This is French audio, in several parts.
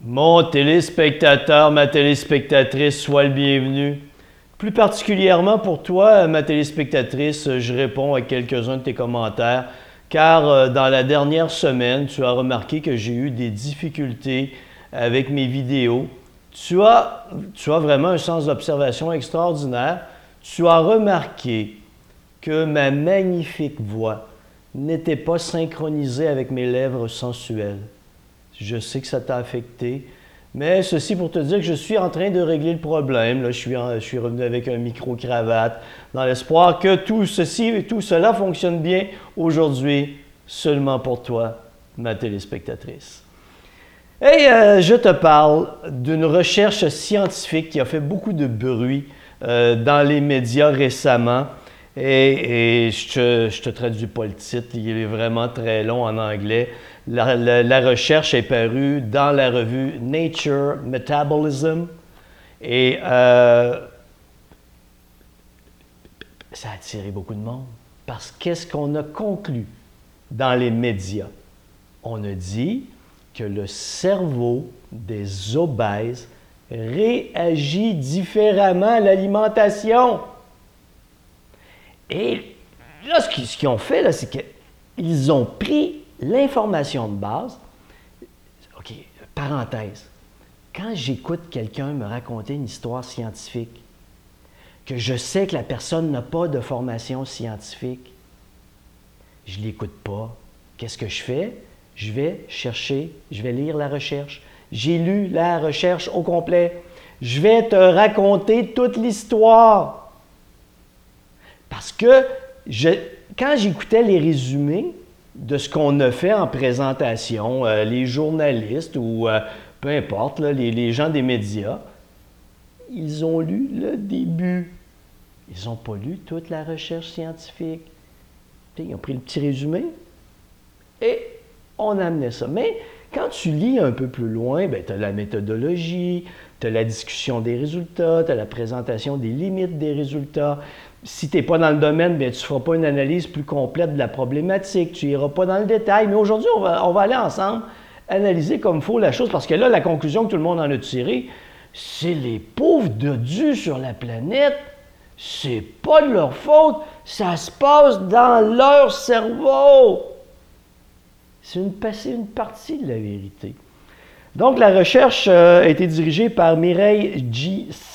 Mon téléspectateur, ma téléspectatrice, sois le bienvenu. Plus particulièrement pour toi, ma téléspectatrice, je réponds à quelques-uns de tes commentaires, car euh, dans la dernière semaine, tu as remarqué que j'ai eu des difficultés avec mes vidéos. Tu as, tu as vraiment un sens d'observation extraordinaire. Tu as remarqué que ma magnifique voix n'était pas synchronisée avec mes lèvres sensuelles. Je sais que ça t'a affecté, mais ceci pour te dire que je suis en train de régler le problème. Là, je, suis je suis revenu avec un micro-cravate dans l'espoir que tout ceci et tout cela fonctionne bien aujourd'hui, seulement pour toi, ma téléspectatrice. Et euh, je te parle d'une recherche scientifique qui a fait beaucoup de bruit euh, dans les médias récemment. Et, je, te, te traduis pas le titre, il est vraiment très long en anglais. La, recherche est parue dans la revue Nature Metabolism et euh, ça a attiré beaucoup de monde. Parce qu'est-ce qu'on a conclu dans les médias? On a dit que le cerveau des obèses réagit différemment à l'alimentation. Et là, ce qu'ils ont fait, c'est qu'ils ont pris l'information de base. OK, parenthèse. Quand j'écoute quelqu'un me raconter une histoire scientifique, que je sais que la personne n'a pas de formation scientifique, je ne l'écoute pas. Qu'est-ce que je fais? Je vais chercher, je vais lire la recherche. J'ai lu la recherche au complet. Je vais te raconter toute l'histoire. Parce que je, quand j'écoutais les résumés de ce qu'on a fait en présentation, euh, les journalistes ou euh, peu importe, les, gens des médias, ils ont lu le début. Ils n'ont pas lu toute la recherche scientifique. Ils ont pris le petit résumé et on amenait ça. Mais quand tu lis un peu plus loin, ben, tu as la méthodologie, tu as la discussion des résultats, tu as la présentation des limites des résultats. Si tu n'es pas dans le domaine, ben, tu ne feras pas une analyse plus complète de la problématique, tu n'iras pas dans le détail. Mais aujourd'hui, on va, on va aller ensemble analyser comme faut la chose, parce que là, la conclusion que tout le monde en a tirée, c'est les pauvres dodus sur la planète. C'est pas de leur faute, ça se passe dans leur cerveau. C'est une, une partie de la vérité. Donc, la recherche euh, a été dirigée par Mireille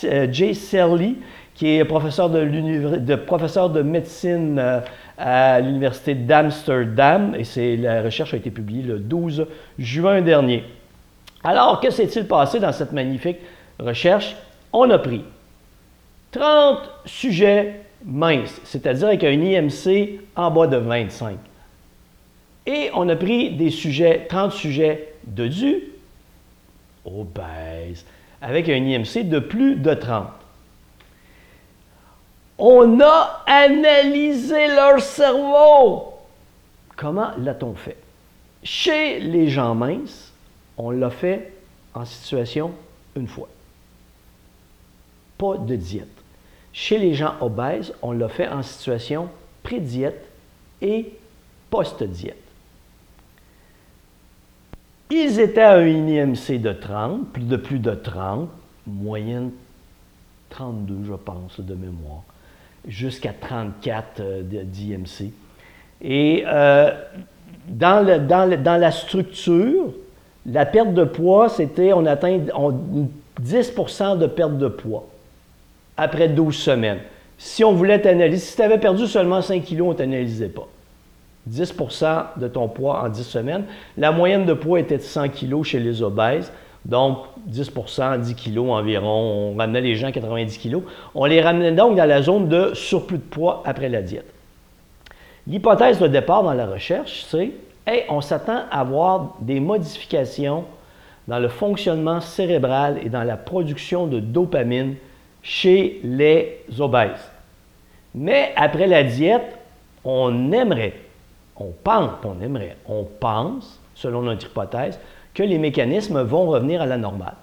euh, J. Serly, qui est professeur de, professeur de médecine euh, à l'Université d'Amsterdam, et la recherche a été publiée le 12 juin dernier. Alors, que s'est-il passé dans cette magnifique recherche? On a pris 30 sujets minces, c'est-à-dire avec un IMC en bas de 25. Et on a pris des sujets, 30 sujets de du obèses, avec un IMC de plus de 30. On a analysé leur cerveau. Comment l'a-t-on fait? Chez les gens minces, on l'a fait en situation une fois. Pas de diète. Chez les gens obèses, on l'a fait en situation pré-diète et post-diète. Ils étaient à un IMC de 30, plus de plus de 30, moyenne 32, je pense, de mémoire, jusqu'à 34 euh, d'IMC. Et euh, dans, la structure, la perte de poids, c'était, on atteint 10% de perte de poids après 12 semaines. Si on voulait t'analyser, si tu avais perdu seulement 5 kilos, on ne t'analysait pas. 10% de ton poids en 10 semaines. La moyenne de poids était de 100 kg chez les obèses. Donc, 10% 10 kg environ. On ramenait les gens à 90 kg. On les ramenait donc dans la zone de surplus de poids après la diète. L'hypothèse de départ dans la recherche, c'est on s'attend à avoir des modifications dans le fonctionnement cérébral et dans la production de dopamine chez les obèses. Mais après la diète, on aimerait on pense, on aimerait, on pense, selon notre hypothèse, que les mécanismes vont revenir à la normale.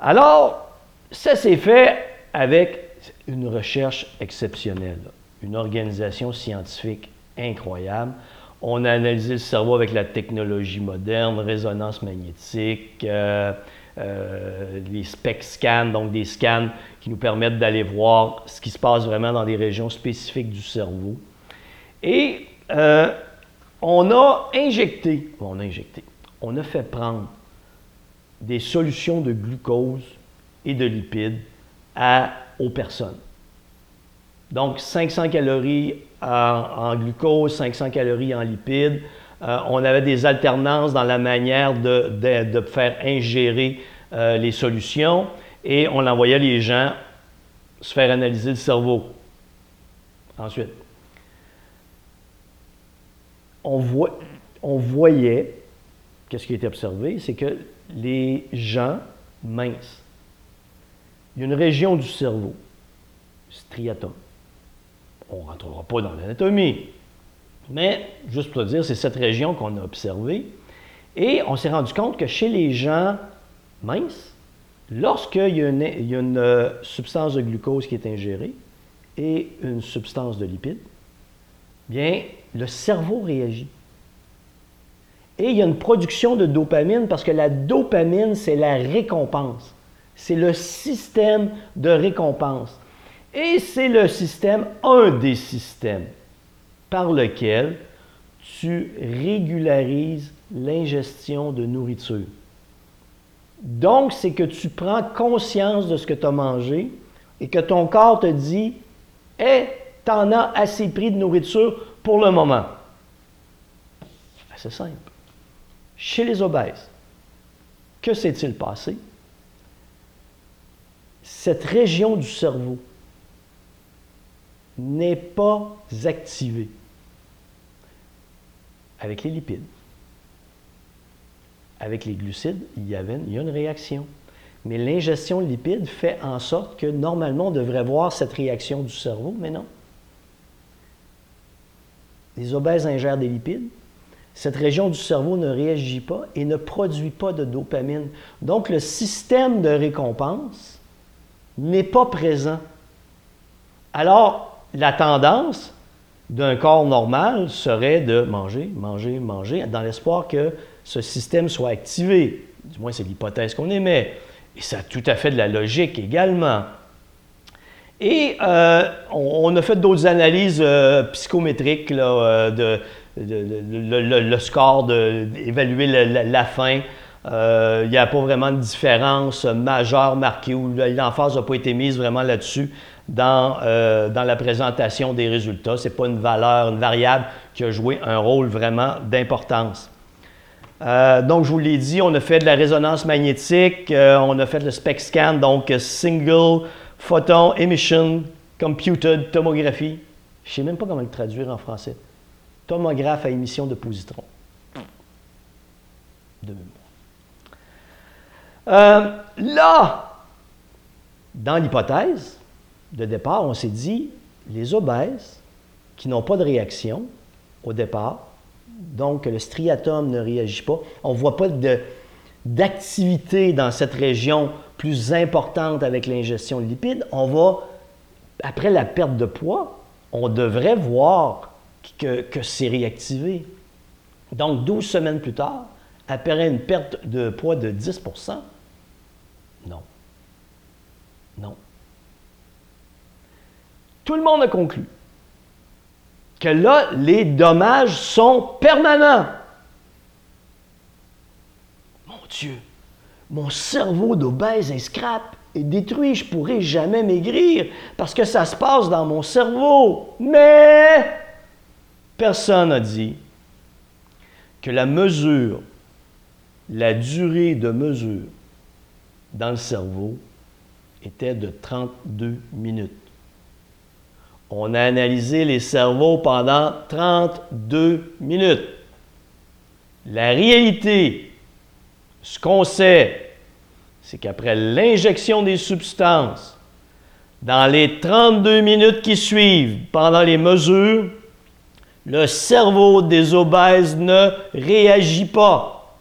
Alors, ça s'est fait avec une recherche exceptionnelle, une organisation scientifique incroyable. On a analysé le cerveau avec la technologie moderne, résonance magnétique, euh, euh, les spec scans, donc des scans qui nous permettent d'aller voir ce qui se passe vraiment dans des régions spécifiques du cerveau. Et euh, on a injecté, on a injecté, on a fait prendre des solutions de glucose et de lipides à, aux personnes. Donc 500 calories en, glucose, 500 calories en lipides. Euh, on avait des alternances dans la manière de, faire ingérer euh, les solutions et on envoyait les gens se faire analyser le cerveau. Ensuite, on, on voyait, qu'est-ce qui a été observé, c'est que les gens minces, il y a une région du cerveau, striatum, on ne rentrera pas dans l'anatomie. Mais, juste pour te dire, c'est cette région qu'on a observée. Et on s'est rendu compte que chez les gens minces, lorsqu'il y a une, euh, substance de glucose qui est ingérée et une substance de lipide, bien, le cerveau réagit. Et il y a une production de dopamine parce que la dopamine, c'est la récompense. C'est le système de récompense. Et c'est le système, un des systèmes par lequel tu régularises l'ingestion de nourriture. Donc, c'est que tu prends conscience de ce que tu as mangé et que ton corps te dit Hé, tu en as assez pris de nourriture pour le moment. C'est simple. Chez les obèses, que s'est-il passé? Cette région du cerveau n'est pas activé avec les lipides. Avec les glucides, il y, avait, il y a une réaction. Mais l'ingestion de lipides fait en sorte que normalement on devrait voir cette réaction du cerveau, mais non. Les obèses ingèrent des lipides. Cette région du cerveau ne réagit pas et ne produit pas de dopamine. Donc le système de récompense n'est pas présent. Alors, la tendance d'un corps normal serait de manger, manger, manger, dans l'espoir que ce système soit activé. Du moins, c'est l'hypothèse qu'on émet. Et ça a tout à fait de la logique également. Et euh, on, a fait d'autres analyses euh, psychométriques, euh, de, le, score, d'évaluer la, faim. Il n'y a pas vraiment de différence majeure marquée où l'emphase n'a pas été mise vraiment là-dessus dans, euh, dans la présentation des résultats. Ce n'est pas une valeur, une variable qui a joué un rôle vraiment d'importance. Euh, donc, je vous l'ai dit, on a fait de la résonance magnétique, euh, on a fait le SPEC scan, donc Single Photon Emission Computed Tomography. Je ne sais même pas comment le traduire en français. Tomographe à émission de positrons. De mémoire. là, dans l'hypothèse, de départ, on s'est dit, les obèses qui n'ont pas de réaction au départ, donc le striatum ne réagit pas, on ne voit pas d'activité dans cette région plus importante avec l'ingestion de lipides, on va, après la perte de poids, on devrait voir que, c'est réactivé. Donc, 12 semaines plus tard, après une perte de poids de 10% non. Non tout le monde a conclu que là, les dommages sont permanents. Mon Dieu, mon cerveau d'obèse et scrap est détruit, je ne pourrai jamais maigrir parce que ça se passe dans mon cerveau. Mais personne n'a dit que la mesure, la durée de mesure dans le cerveau était de 32 minutes. On a analysé les cerveaux pendant 32 minutes. La réalité, ce qu'on sait, c'est qu'après l'injection des substances, dans les 32 minutes qui suivent, pendant les mesures, le cerveau des obèses ne réagit pas.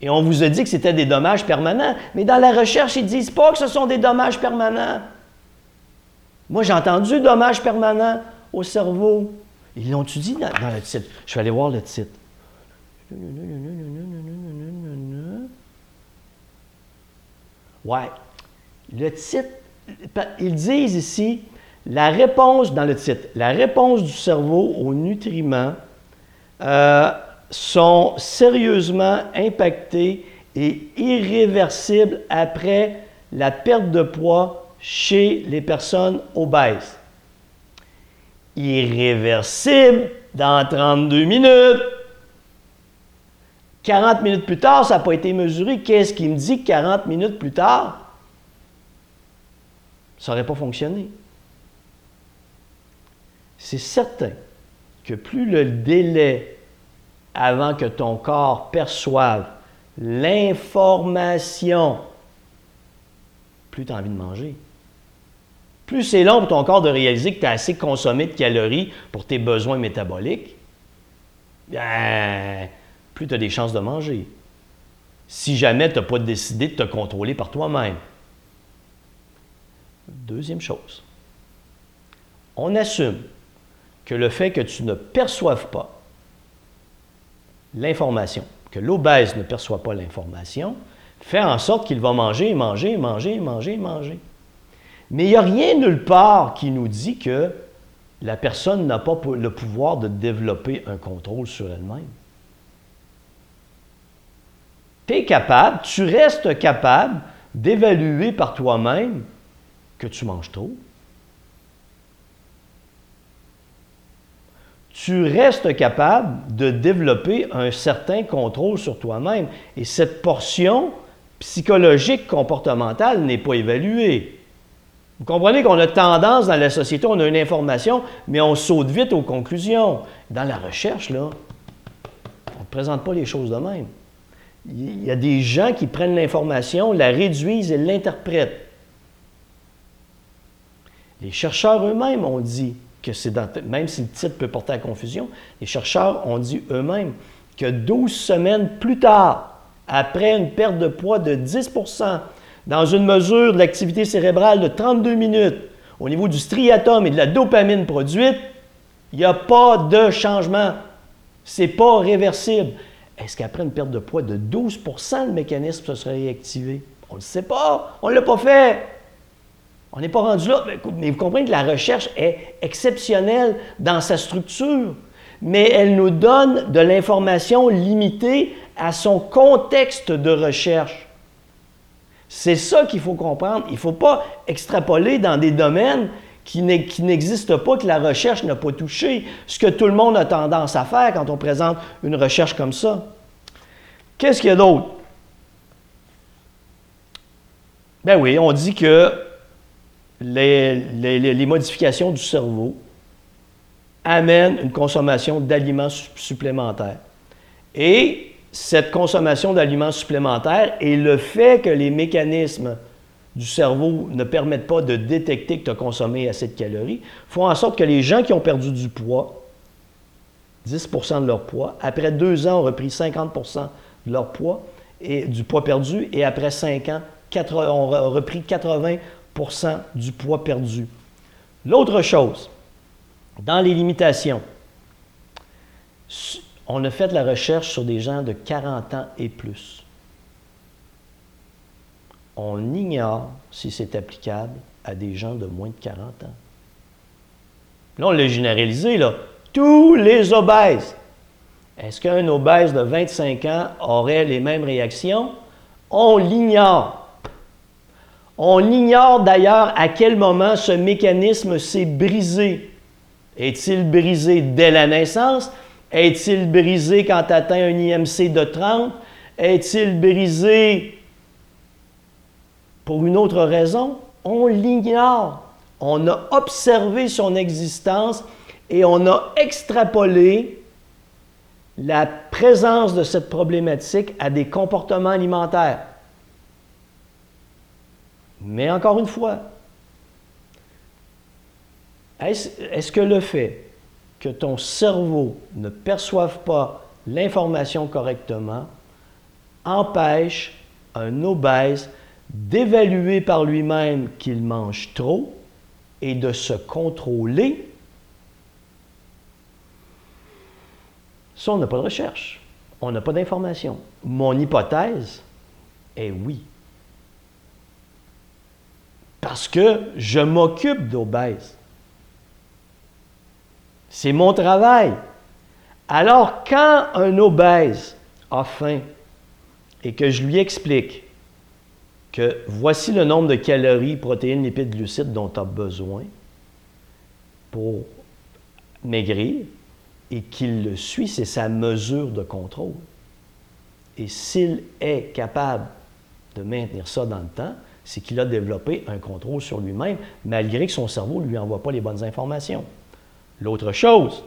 Et on vous a dit que c'était des dommages permanents, mais dans la recherche, ils ne disent pas que ce sont des dommages permanents. Moi, j'ai entendu dommages permanents au cerveau. Ils l'ont-tu dit dans, dans le titre? Je vais aller voir le titre. Ouais. Le titre, ils disent ici, la réponse dans le titre, la réponse du cerveau aux nutriments euh, sont sérieusement impactées et irréversibles après la perte de poids chez les personnes obèses. Irréversible dans 32 minutes. 40 minutes plus tard, ça n'a pas été mesuré. Qu'est-ce qui me dit que 40 minutes plus tard, ça n'aurait pas fonctionné? C'est certain que plus le délai avant que ton corps perçoive l'information, plus tu as envie de manger. Plus c'est long pour ton corps de réaliser que tu as assez consommé de calories pour tes besoins métaboliques, ben, plus tu as des chances de manger. Si jamais tu n'as pas décidé de te contrôler par toi-même. Deuxième chose, on assume que le fait que tu ne perçoives pas l'information, que l'obèse ne perçoit pas l'information, fait en sorte qu'il va manger, manger, manger, manger, manger. Mais il n'y a rien nulle part qui nous dit que la personne n'a pas le pouvoir de développer un contrôle sur elle-même. Tu es capable, tu restes capable d'évaluer par toi-même que tu manges trop. Tu restes capable de développer un certain contrôle sur toi-même. Et cette portion psychologique comportementale n'est pas évaluée. Vous comprenez qu'on a tendance dans la société, on a une information, mais on saute vite aux conclusions. Dans la recherche, là, on ne présente pas les choses de même. Il y a des gens qui prennent l'information, la réduisent et l'interprètent. Les chercheurs eux-mêmes ont dit que c'est dans, même si le titre peut porter à confusion, les chercheurs ont dit eux-mêmes que 12 semaines plus tard, après une perte de poids de 10% dans une mesure de l'activité cérébrale de 32 minutes, au niveau du striatum et de la dopamine produite, il n'y a pas de changement. Ce n'est pas réversible. Est-ce qu'après une perte de poids de 12% le mécanisme se serait réactivé? On ne le sait pas. On ne l'a pas fait. On n'est pas rendu là. Mais vous comprenez que la recherche est exceptionnelle dans sa structure, mais elle nous donne de l'information limitée à son contexte de recherche. C'est ça qu'il faut comprendre. Il ne faut pas extrapoler dans des domaines qui n'existent pas, que la recherche n'a pas touché, ce que tout le monde a tendance à faire quand on présente une recherche comme ça. Qu'est-ce qu'il y a d'autre? Ben oui, on dit que les, modifications du cerveau amènent une consommation d'aliments supplémentaires. Et cette consommation d'aliments supplémentaires et le fait que les mécanismes du cerveau ne permettent pas de détecter que tu as consommé assez de calories, font en sorte que les gens qui ont perdu du poids, 10% de leur poids, après deux ans ont repris 50% de leur poids et du poids perdu, et après cinq ans, ont repris 80 du poids perdu. L'autre chose, dans les limitations, on a fait la recherche sur des gens de 40 ans et plus. On ignore si c'est applicable à des gens de moins de 40 ans. Là, on l'a généralisé, là. Tous les obèses. Est-ce qu'un obèse de 25 ans aurait les mêmes réactions? On l'ignore. On ignore d'ailleurs à quel moment ce mécanisme s'est brisé. Est-il brisé dès la naissance? Est-il brisé quand tu atteins un IMC de 30? Est-il brisé pour une autre raison? On l'ignore. On a observé son existence et on a extrapolé la présence de cette problématique à des comportements alimentaires. Mais encore une fois, est-ce que le fait que ton cerveau ne perçoive pas l'information correctement empêche un obèse d'évaluer par lui-même qu'il mange trop et de se contrôler? Ça, on n'a pas de recherche. On n'a pas d'information. Mon hypothèse est oui. Parce que je m'occupe d'obèses. C'est mon travail. Alors, quand un obèse a faim et que je lui explique que voici le nombre de calories, protéines, lipides, glucides dont tu as besoin pour maigrir, et qu'il le suit, c'est sa mesure de contrôle. Et s'il est capable de maintenir ça dans le temps, c'est qu'il a développé un contrôle sur lui-même, malgré que son cerveau ne lui envoie pas les bonnes informations. L'autre chose,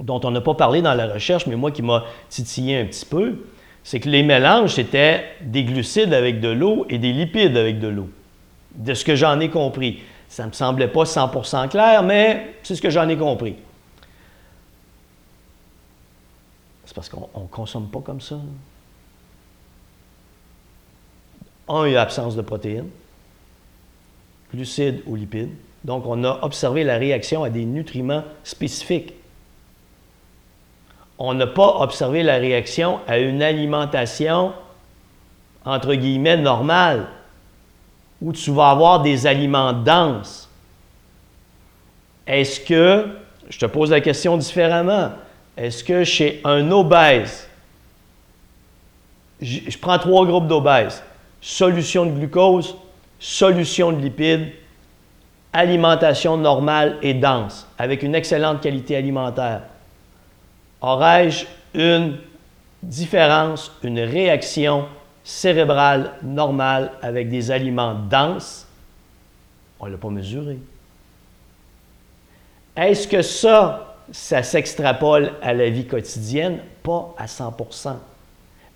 dont on n'a pas parlé dans la recherche, mais moi qui m'a titillé un petit peu, c'est que les mélanges, c'était des glucides avec de l'eau et des lipides avec de l'eau. De ce que j'en ai compris. Ça ne me semblait pas 100% clair, mais c'est ce que j'en ai compris. C'est parce qu'on ne consomme pas comme ça. Un, il y absence de protéines, glucides ou lipides. Donc, on a observé la réaction à des nutriments spécifiques. On n'a pas observé la réaction à une alimentation, entre guillemets, normale, où tu vas avoir des aliments denses. Est-ce que, je te pose la question différemment, est-ce que chez un obèse, je prends trois groupes d'obèses, solution de glucose, solution de lipides, alimentation normale et dense, avec une excellente qualité alimentaire, aurais-je une différence, une réaction cérébrale normale avec des aliments denses? On ne l'a pas mesuré. Est-ce que ça, ça s'extrapole à la vie quotidienne? Pas à 100%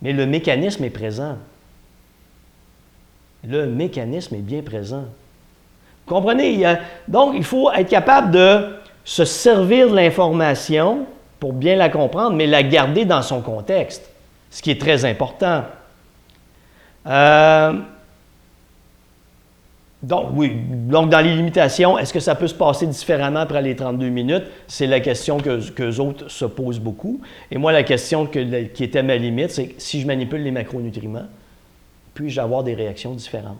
Mais le mécanisme est présent. Le mécanisme est bien présent. Comprenez? donc, il faut être capable de se servir de l'information pour bien la comprendre, mais la garder dans son contexte, ce qui est très important. Euh, donc, oui, donc dans les limitations, est-ce que ça peut se passer différemment après les 32 minutes? C'est la question que qu'eux autres se posent beaucoup. Et moi, la question qui était ma limite, c'est si je manipule les macronutriments, puis-je avoir des réactions différentes?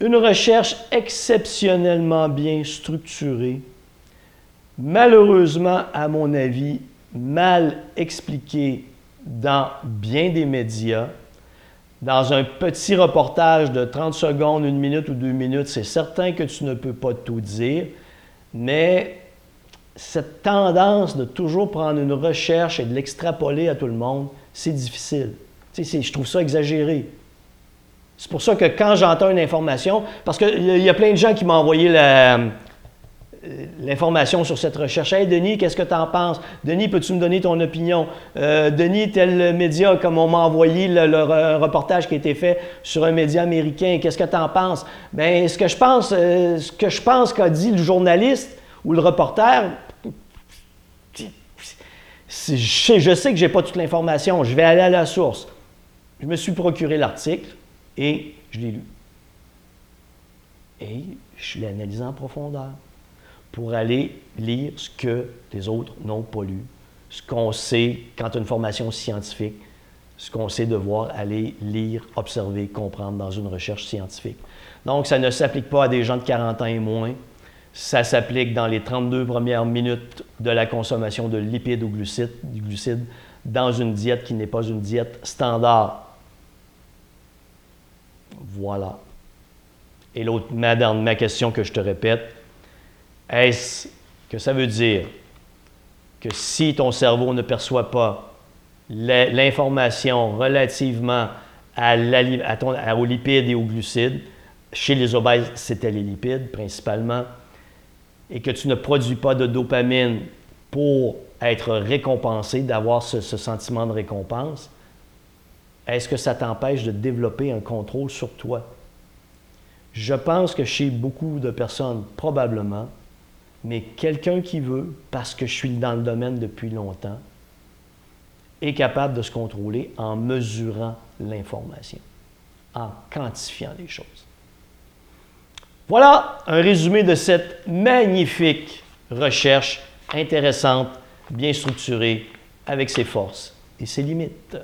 Une recherche exceptionnellement bien structurée, malheureusement, à mon avis, mal expliquée dans bien des médias, dans un petit reportage de 30 secondes, une minute ou deux minutes, c'est certain que tu ne peux pas tout dire, mais cette tendance de toujours prendre une recherche et de l'extrapoler à tout le monde, c'est difficile. Je trouve ça exagéré. C'est pour ça que quand j'entends une information, parce qu'il y a plein de gens qui m'ont envoyé euh, l'information sur cette recherche. Hey Denis, qu'est-ce que tu en penses? Denis, peux-tu me donner ton opinion? Euh, Denis, tel média, comme on m'a envoyé le, reportage qui a été fait sur un média américain, qu'est-ce que tu en penses? Bien, ce que je pense, euh, ce que je pense qu'a dit le journaliste ou le reporter, je sais, je sais que je n'ai pas toute l'information. Je vais aller à la source. Je me suis procuré l'article et je l'ai lu. Et je l'ai analysé en profondeur pour aller lire ce que les autres n'ont pas lu, ce qu'on sait quand une formation scientifique, ce qu'on sait devoir aller lire, observer, comprendre dans une recherche scientifique. Donc, ça ne s'applique pas à des gens de 40 ans et moins. Ça s'applique dans les 32 premières minutes de la consommation de lipides ou glucides, glucides dans une diète qui n'est pas une diète standard. Voilà. Et l'autre, ma, ma question que je te répète, est-ce que ça veut dire que si ton cerveau ne perçoit pas l'information relativement à, aux lipides et aux glucides, chez les obèses, c'était les lipides principalement, et que tu ne produis pas de dopamine pour être récompensé, d'avoir ce, sentiment de récompense, est-ce que ça t'empêche de développer un contrôle sur toi? Je pense que chez beaucoup de personnes, probablement, mais quelqu'un qui veut, parce que je suis dans le domaine depuis longtemps, est capable de se contrôler en mesurant l'information, en quantifiant les choses. Voilà un résumé de cette magnifique recherche intéressante, bien structurée, avec ses forces et ses limites.